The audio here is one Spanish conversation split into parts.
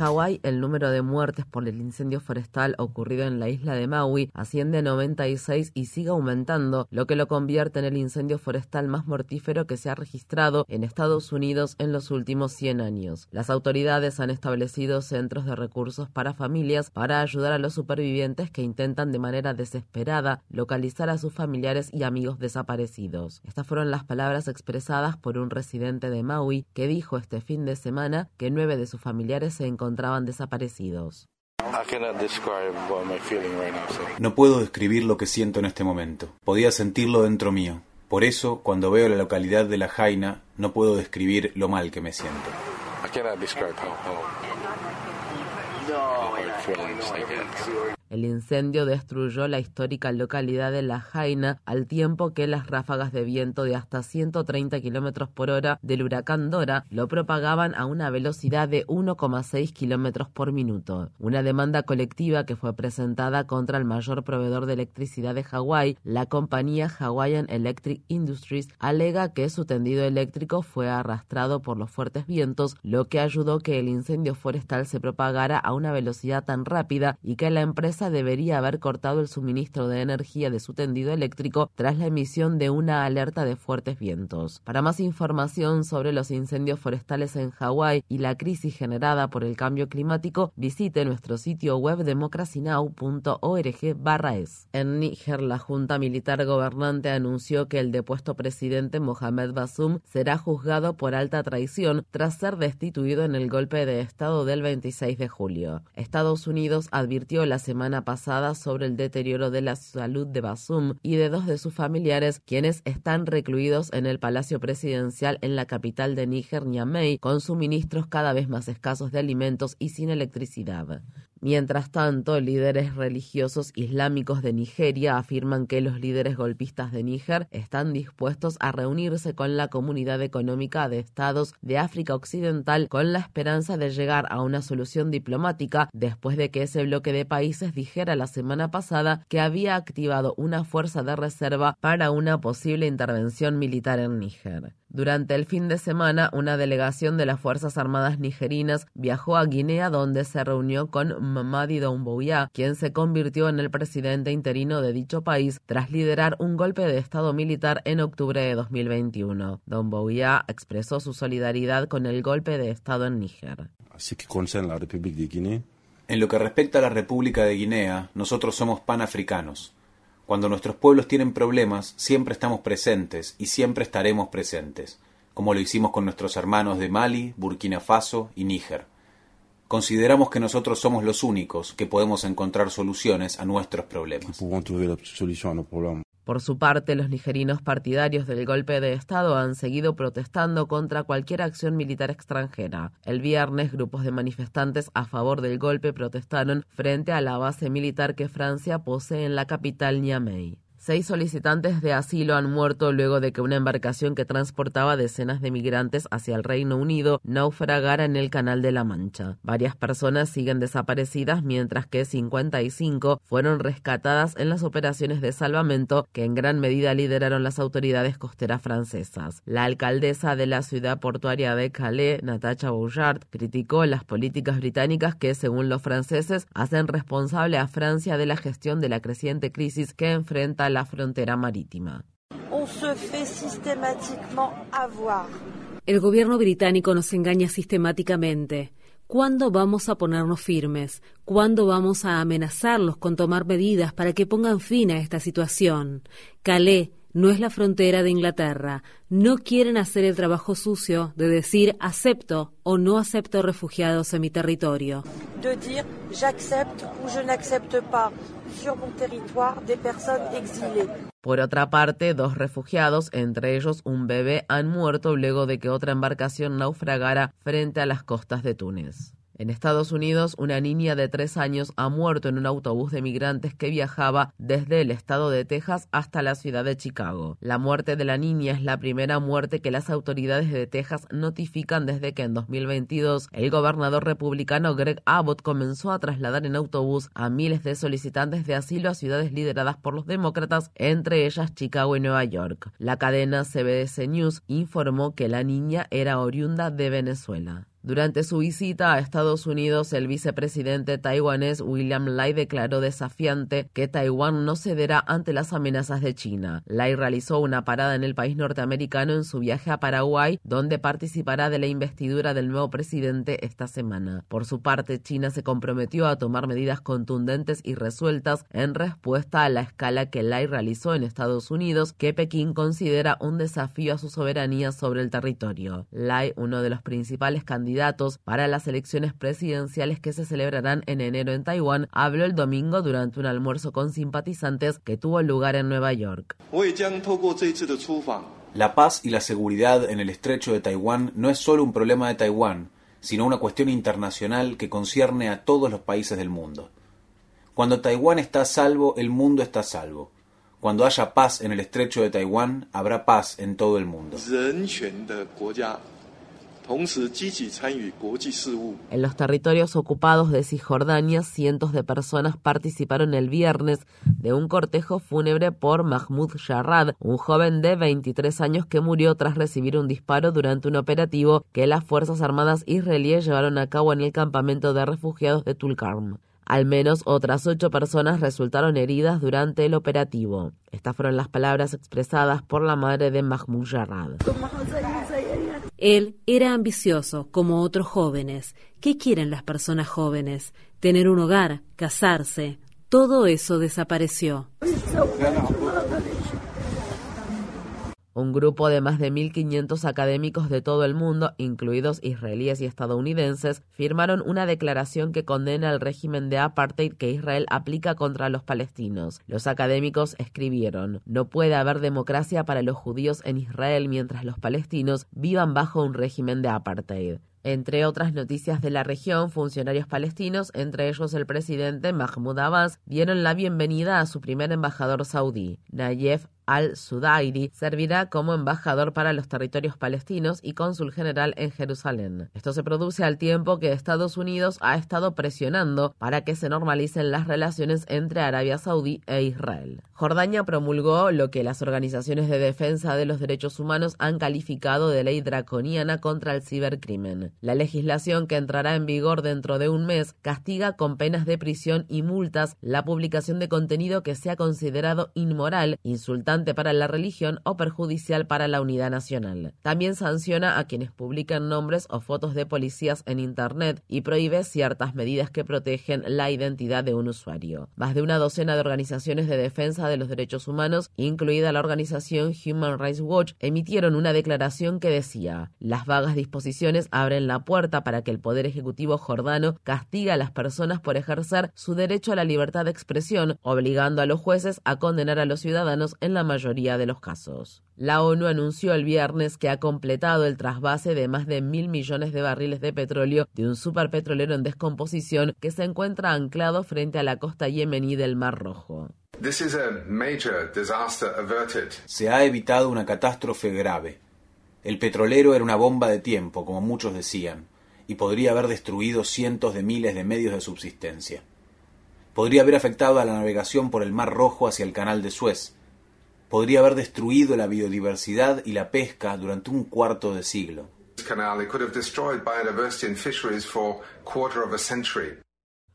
Hawái, el número de muertes por el incendio forestal ocurrido en la isla de Maui asciende a 96 y sigue aumentando, lo que lo convierte en el incendio forestal más mortífero que se ha registrado en Estados Unidos en los últimos 100 años. Las autoridades han establecido centros de recursos para familias para ayudar a los supervivientes que intentan de manera desesperada localizar a sus familiares y amigos desaparecidos. Estas fueron las palabras expresadas por un residente de Maui que dijo este fin de semana que nueve de sus familiares se encontraban desaparecidos. No puedo describir lo que siento en este momento. Podía sentirlo dentro mío. Por eso, cuando veo la localidad de La Jaina, no puedo describir lo mal que me siento. El incendio destruyó la histórica localidad de La Jaina al tiempo que las ráfagas de viento de hasta 130 kilómetros por hora del huracán Dora lo propagaban a una velocidad de 1,6 kilómetros por minuto. Una demanda colectiva que fue presentada contra el mayor proveedor de electricidad de Hawái, la compañía Hawaiian Electric Industries, alega que su tendido eléctrico fue arrastrado por los fuertes vientos, lo que ayudó que el incendio forestal se propagara a una velocidad tan rápida y que la empresa debería haber cortado el suministro de energía de su tendido eléctrico tras la emisión de una alerta de fuertes vientos. Para más información sobre los incendios forestales en Hawái y la crisis generada por el cambio climático, visite nuestro sitio web democracynow.org/es. En Níger, la junta militar gobernante anunció que el depuesto presidente Mohamed Bazoum será juzgado por alta traición tras ser destituido en el golpe de Estado del 26 de julio. Estados Unidos advirtió la semana pasada sobre el deterioro de la salud de Basum y de dos de sus familiares, quienes están recluidos en el Palacio Presidencial en la capital de Níger, Niamey, con suministros cada vez más escasos de alimentos y sin electricidad. Mientras tanto, líderes religiosos islámicos de Nigeria afirman que los líderes golpistas de Níger están dispuestos a reunirse con la Comunidad Económica de Estados de África Occidental con la esperanza de llegar a una solución diplomática después de que ese bloque de países dijera la semana pasada que había activado una fuerza de reserva para una posible intervención militar en Níger. Durante el fin de semana, una delegación de las Fuerzas Armadas nigerinas viajó a Guinea donde se reunió con Mamadi Doumbouya, quien se convirtió en el presidente interino de dicho país tras liderar un golpe de Estado militar en octubre de 2021. Doumbouya expresó su solidaridad con el golpe de Estado en Níger. En lo que respecta a la República de Guinea, nosotros somos panafricanos. Cuando nuestros pueblos tienen problemas, siempre estamos presentes y siempre estaremos presentes, como lo hicimos con nuestros hermanos de Mali, Burkina Faso y Níger. Consideramos que nosotros somos los únicos que podemos encontrar soluciones a nuestros problemas. Por su parte, los nigerinos partidarios del golpe de Estado han seguido protestando contra cualquier acción militar extranjera. El viernes, grupos de manifestantes a favor del golpe protestaron frente a la base militar que Francia posee en la capital Niamey. Seis solicitantes de asilo han muerto luego de que una embarcación que transportaba decenas de migrantes hacia el Reino Unido naufragara en el Canal de la Mancha. Varias personas siguen desaparecidas mientras que 55 fueron rescatadas en las operaciones de salvamento que en gran medida lideraron las autoridades costeras francesas. La alcaldesa de la ciudad portuaria de Calais, Natacha Bouchard, criticó las políticas británicas que, según los franceses, hacen responsable a Francia de la gestión de la creciente crisis que enfrenta la frontera marítima. El gobierno británico nos engaña sistemáticamente. ¿Cuándo vamos a ponernos firmes? ¿Cuándo vamos a amenazarlos con tomar medidas para que pongan fin a esta situación? Calais no es la frontera de Inglaterra. No quieren hacer el trabajo sucio de decir acepto o no acepto refugiados en mi territorio. De decir j'accepte ou je n'accepte pas sur mon territoire des personnes exilées. Por otra parte, dos refugiados, entre ellos un bebé, han muerto luego de que otra embarcación naufragara frente a las costas de Túnez. En Estados Unidos, una niña de tres años ha muerto en un autobús de migrantes que viajaba desde el estado de Texas hasta la ciudad de Chicago. La muerte de la niña es la primera muerte que las autoridades de Texas notifican desde que en 2022 el gobernador republicano Greg Abbott comenzó a trasladar en autobús a miles de solicitantes de asilo a ciudades lideradas por los demócratas, entre ellas Chicago y Nueva York. La cadena CBS News informó que la niña era oriunda de Venezuela. Durante su visita a Estados Unidos, el vicepresidente taiwanés William Lai declaró desafiante que Taiwán no cederá ante las amenazas de China. Lai realizó una parada en el país norteamericano en su viaje a Paraguay, donde participará de la investidura del nuevo presidente esta semana. Por su parte, China se comprometió a tomar medidas contundentes y resueltas en respuesta a la escala que Lai realizó en Estados Unidos, que Pekín considera un desafío a su soberanía sobre el territorio. Lai, uno de los principales candidatos para las elecciones presidenciales que se celebrarán en enero en Taiwán, habló el domingo durante un almuerzo con simpatizantes que tuvo lugar en Nueva York. La paz y la seguridad en el estrecho de Taiwán no es solo un problema de Taiwán, sino una cuestión internacional que concierne a todos los países del mundo. Cuando Taiwán está salvo, el mundo está salvo. Cuando haya paz en el estrecho de Taiwán, habrá paz en todo el mundo. En los territorios ocupados de Cisjordania, cientos de personas participaron el viernes de un cortejo fúnebre por Mahmoud Sharrad, un joven de 23 años que murió tras recibir un disparo durante un operativo que las Fuerzas Armadas israelíes llevaron a cabo en el campamento de refugiados de Tulkarm. Al menos otras ocho personas resultaron heridas durante el operativo. Estas fueron las palabras expresadas por la madre de Mahmoud Jarrad. Él era ambicioso, como otros jóvenes. ¿Qué quieren las personas jóvenes? Tener un hogar, casarse. Todo eso desapareció. Un grupo de más de 1.500 académicos de todo el mundo, incluidos israelíes y estadounidenses, firmaron una declaración que condena el régimen de apartheid que Israel aplica contra los palestinos. Los académicos escribieron, no puede haber democracia para los judíos en Israel mientras los palestinos vivan bajo un régimen de apartheid. Entre otras noticias de la región, funcionarios palestinos, entre ellos el presidente Mahmoud Abbas, dieron la bienvenida a su primer embajador saudí, Nayef al-Sudairi servirá como embajador para los territorios palestinos y cónsul general en Jerusalén. Esto se produce al tiempo que Estados Unidos ha estado presionando para que se normalicen las relaciones entre Arabia Saudí e Israel. Jordania promulgó lo que las organizaciones de defensa de los derechos humanos han calificado de ley draconiana contra el cibercrimen. La legislación que entrará en vigor dentro de un mes castiga con penas de prisión y multas la publicación de contenido que sea considerado inmoral, insultante para la religión o perjudicial para la unidad nacional. También sanciona a quienes publican nombres o fotos de policías en Internet y prohíbe ciertas medidas que protegen la identidad de un usuario. Más de una docena de organizaciones de defensa de los derechos humanos, incluida la organización Human Rights Watch, emitieron una declaración que decía, las vagas disposiciones abren la puerta para que el Poder Ejecutivo jordano castiga a las personas por ejercer su derecho a la libertad de expresión, obligando a los jueces a condenar a los ciudadanos en la mayoría de los casos. La ONU anunció el viernes que ha completado el trasvase de más de mil millones de barriles de petróleo de un superpetrolero en descomposición que se encuentra anclado frente a la costa yemení del Mar Rojo. Se ha evitado una catástrofe grave. El petrolero era una bomba de tiempo, como muchos decían, y podría haber destruido cientos de miles de medios de subsistencia. Podría haber afectado a la navegación por el Mar Rojo hacia el Canal de Suez, podría haber destruido la biodiversidad y la pesca durante un cuarto de siglo.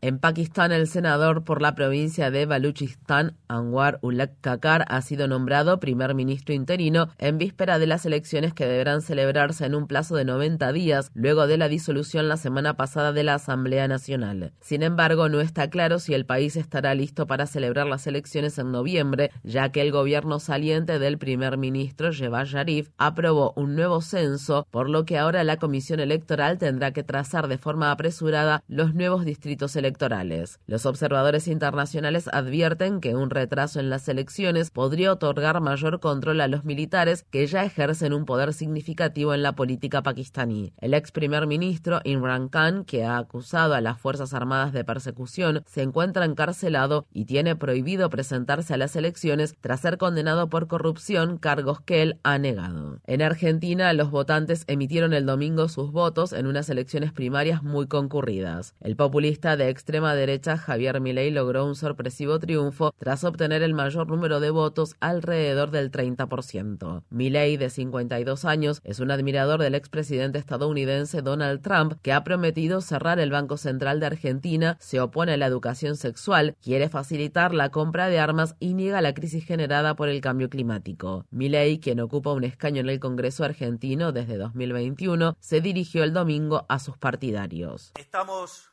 En Pakistán, el senador por la provincia de Baluchistán, Anwar Ulak Kakar, ha sido nombrado primer ministro interino en víspera de las elecciones que deberán celebrarse en un plazo de 90 días, luego de la disolución la semana pasada de la Asamblea Nacional. Sin embargo, no está claro si el país estará listo para celebrar las elecciones en noviembre, ya que el gobierno saliente del primer ministro, Jebaz Sharif, aprobó un nuevo censo, por lo que ahora la Comisión Electoral tendrá que trazar de forma apresurada los nuevos distritos electorales electorales. Los observadores internacionales advierten que un retraso en las elecciones podría otorgar mayor control a los militares que ya ejercen un poder significativo en la política pakistaní. El ex primer ministro Imran Khan, que ha acusado a las Fuerzas Armadas de persecución, se encuentra encarcelado y tiene prohibido presentarse a las elecciones tras ser condenado por corrupción, cargos que él ha negado. En Argentina, los votantes emitieron el domingo sus votos en unas elecciones primarias muy concurridas. El populista de extrema derecha Javier Milei logró un sorpresivo triunfo tras obtener el mayor número de votos, alrededor del 30%. Milei, de 52 años, es un admirador del expresidente estadounidense Donald Trump, que ha prometido cerrar el Banco Central de Argentina, se opone a la educación sexual, quiere facilitar la compra de armas y niega la crisis generada por el cambio climático. Milei, quien ocupa un escaño en el Congreso argentino desde 2021, se dirigió el domingo a sus partidarios. Estamos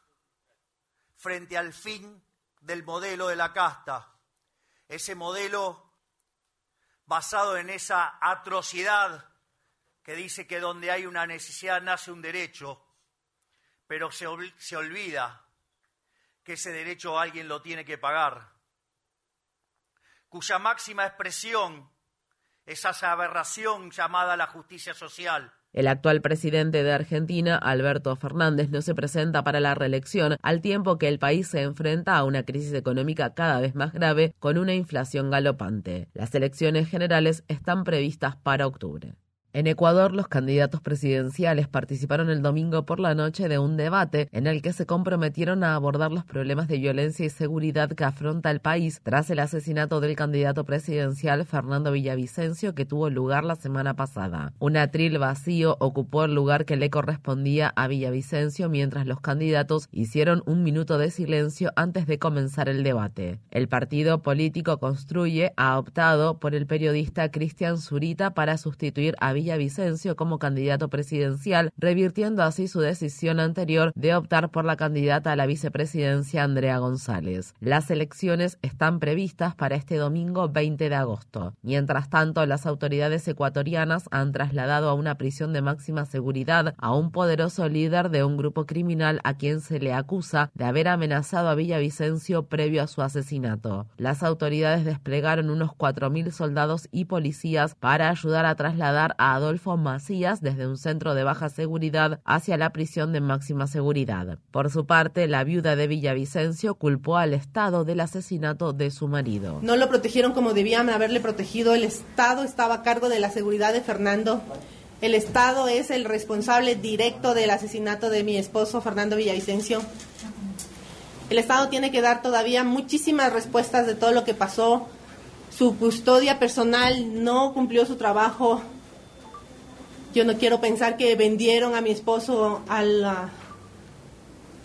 frente al fin del modelo de la casta, ese modelo basado en esa atrocidad que dice que donde hay una necesidad nace un derecho, pero se, se olvida que ese derecho alguien lo tiene que pagar, cuya máxima expresión es esa aberración llamada la justicia social el actual presidente de Argentina, Alberto Fernández, no se presenta para la reelección al tiempo que el país se enfrenta a una crisis económica cada vez más grave con una inflación galopante. Las elecciones generales están previstas para octubre. En Ecuador, los candidatos presidenciales participaron el domingo por la noche de un debate en el que se comprometieron a abordar los problemas de violencia y seguridad que afronta el país tras el asesinato del candidato presidencial Fernando Villavicencio que tuvo lugar la semana pasada. Un atril vacío ocupó el lugar que le correspondía a Villavicencio mientras los candidatos hicieron un minuto de silencio antes de comenzar el debate. El partido político Construye ha optado por el periodista Cristian Zurita para sustituir a Villavicencio Vicencio como candidato presidencial, revirtiendo así su decisión anterior de optar por la candidata a la vicepresidencia Andrea González. Las elecciones están previstas para este domingo 20 de agosto. Mientras tanto, las autoridades ecuatorianas han trasladado a una prisión de máxima seguridad a un poderoso líder de un grupo criminal a quien se le acusa de haber amenazado a Villavicencio previo a su asesinato. Las autoridades desplegaron unos 4.000 soldados y policías para ayudar a trasladar a Adolfo Macías desde un centro de baja seguridad hacia la prisión de máxima seguridad. Por su parte, la viuda de Villavicencio culpó al Estado del asesinato de su marido. No lo protegieron como debían haberle protegido. El Estado estaba a cargo de la seguridad de Fernando. El Estado es el responsable directo del asesinato de mi esposo Fernando Villavicencio. El Estado tiene que dar todavía muchísimas respuestas de todo lo que pasó. Su custodia personal no cumplió su trabajo yo no quiero pensar que vendieron a mi esposo a la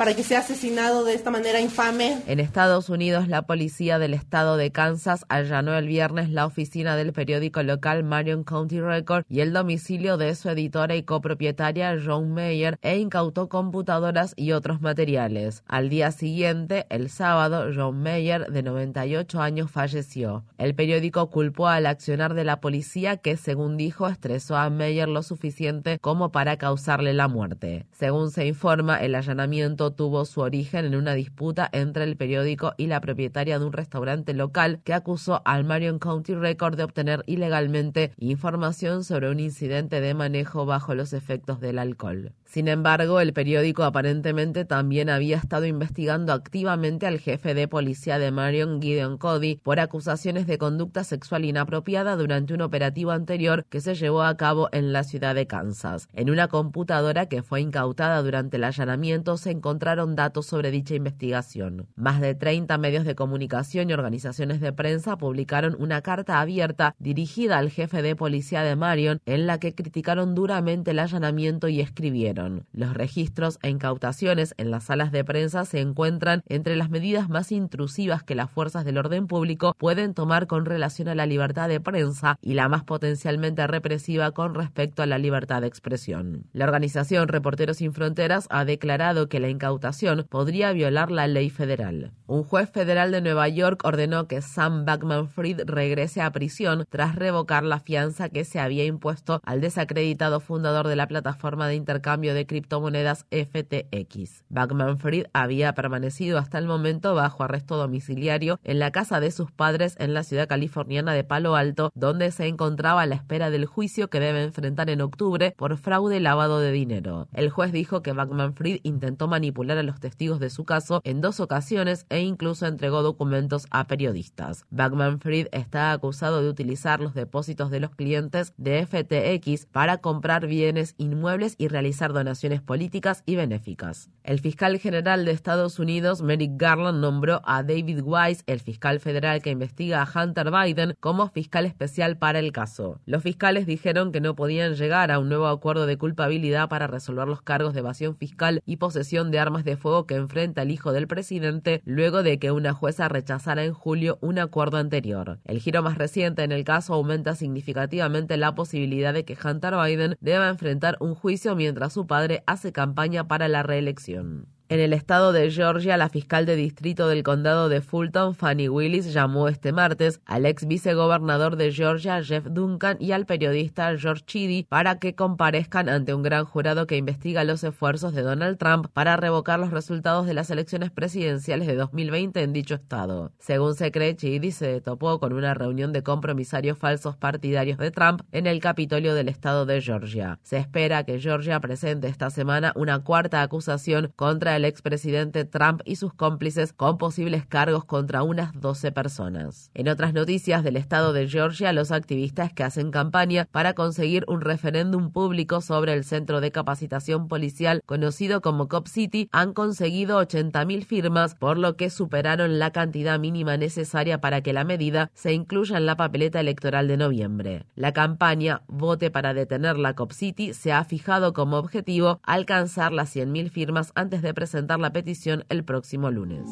para que sea asesinado de esta manera infame. En Estados Unidos, la policía del estado de Kansas allanó el viernes la oficina del periódico local Marion County Record y el domicilio de su editora y copropietaria John Mayer e incautó computadoras y otros materiales. Al día siguiente, el sábado, John Mayer, de 98 años, falleció. El periódico culpó al accionar de la policía que, según dijo, estresó a Mayer lo suficiente como para causarle la muerte. Según se informa, el allanamiento tuvo su origen en una disputa entre el periódico y la propietaria de un restaurante local que acusó al Marion County Record de obtener ilegalmente información sobre un incidente de manejo bajo los efectos del alcohol. Sin embargo, el periódico aparentemente también había estado investigando activamente al jefe de policía de Marion, Gideon Cody, por acusaciones de conducta sexual inapropiada durante un operativo anterior que se llevó a cabo en la ciudad de Kansas. En una computadora que fue incautada durante el allanamiento se encontraron datos sobre dicha investigación. Más de 30 medios de comunicación y organizaciones de prensa publicaron una carta abierta dirigida al jefe de policía de Marion en la que criticaron duramente el allanamiento y escribieron Los registros e incautaciones en las salas de prensa se encuentran entre las medidas más intrusivas que las fuerzas del orden público pueden tomar con relación a la libertad de prensa y la más potencialmente represiva con respecto a la libertad de expresión. La organización Reporteros Sin Fronteras ha declarado que la incautación podría violar la ley federal. Un juez federal de Nueva York ordenó que Sam Backman Fried regrese a prisión tras revocar la fianza que se había impuesto al desacreditado fundador de la plataforma de intercambio de criptomonedas FTX. Backman Fried había permanecido hasta el momento bajo arresto domiciliario en la casa de sus padres en la ciudad californiana de Palo Alto, donde se encontraba a la espera del juicio que debe enfrentar en octubre por fraude y lavado de dinero. El juez dijo que Backman Fried intentó manipular a los testigos de su caso en dos ocasiones e incluso entregó documentos a periodistas. Backman Fried está acusado de utilizar los depósitos de los clientes de FTX para comprar bienes inmuebles y realizar donaciones políticas y benéficas. El fiscal general de Estados Unidos, Merrick Garland, nombró a David Weiss, el fiscal federal que investiga a Hunter Biden, como fiscal especial para el caso. Los fiscales dijeron que no podían llegar a un nuevo acuerdo de culpabilidad para resolver los cargos de evasión fiscal y posesión de armas de fuego que enfrenta el hijo del presidente luego de que una jueza rechazara en julio un acuerdo anterior. El giro más reciente en el caso aumenta significativamente la posibilidad de que Hunter Biden deba enfrentar un juicio mientras su padre hace campaña para la reelección. En el estado de Georgia, la fiscal de distrito del condado de Fulton, Fanny Willis, llamó este martes al ex vicegobernador de Georgia, Jeff Duncan, y al periodista George Chidi para que comparezcan ante un gran jurado que investiga los esfuerzos de Donald Trump para revocar los resultados de las elecciones presidenciales de 2020 en dicho estado. Según se cree, Chidi se topó con una reunión de compromisarios falsos partidarios de Trump en el Capitolio del estado de Georgia. Se espera que Georgia presente esta semana una cuarta acusación contra el el expresidente Trump y sus cómplices con posibles cargos contra unas 12 personas. En otras noticias del estado de Georgia, los activistas que hacen campaña para conseguir un referéndum público sobre el centro de capacitación policial conocido como Cop City han conseguido 80.000 firmas, por lo que superaron la cantidad mínima necesaria para que la medida se incluya en la papeleta electoral de noviembre. La campaña Vote para detener la Cop City se ha fijado como objetivo alcanzar las 100.000 firmas antes de presentar presentar la petición el próximo lunes.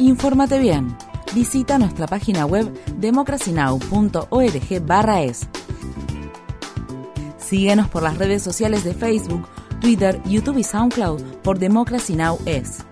Infórmate bien. Visita nuestra página web democracynow.org/es. Síguenos por las redes sociales de Facebook, Twitter, YouTube y SoundCloud por Democracy Now! es.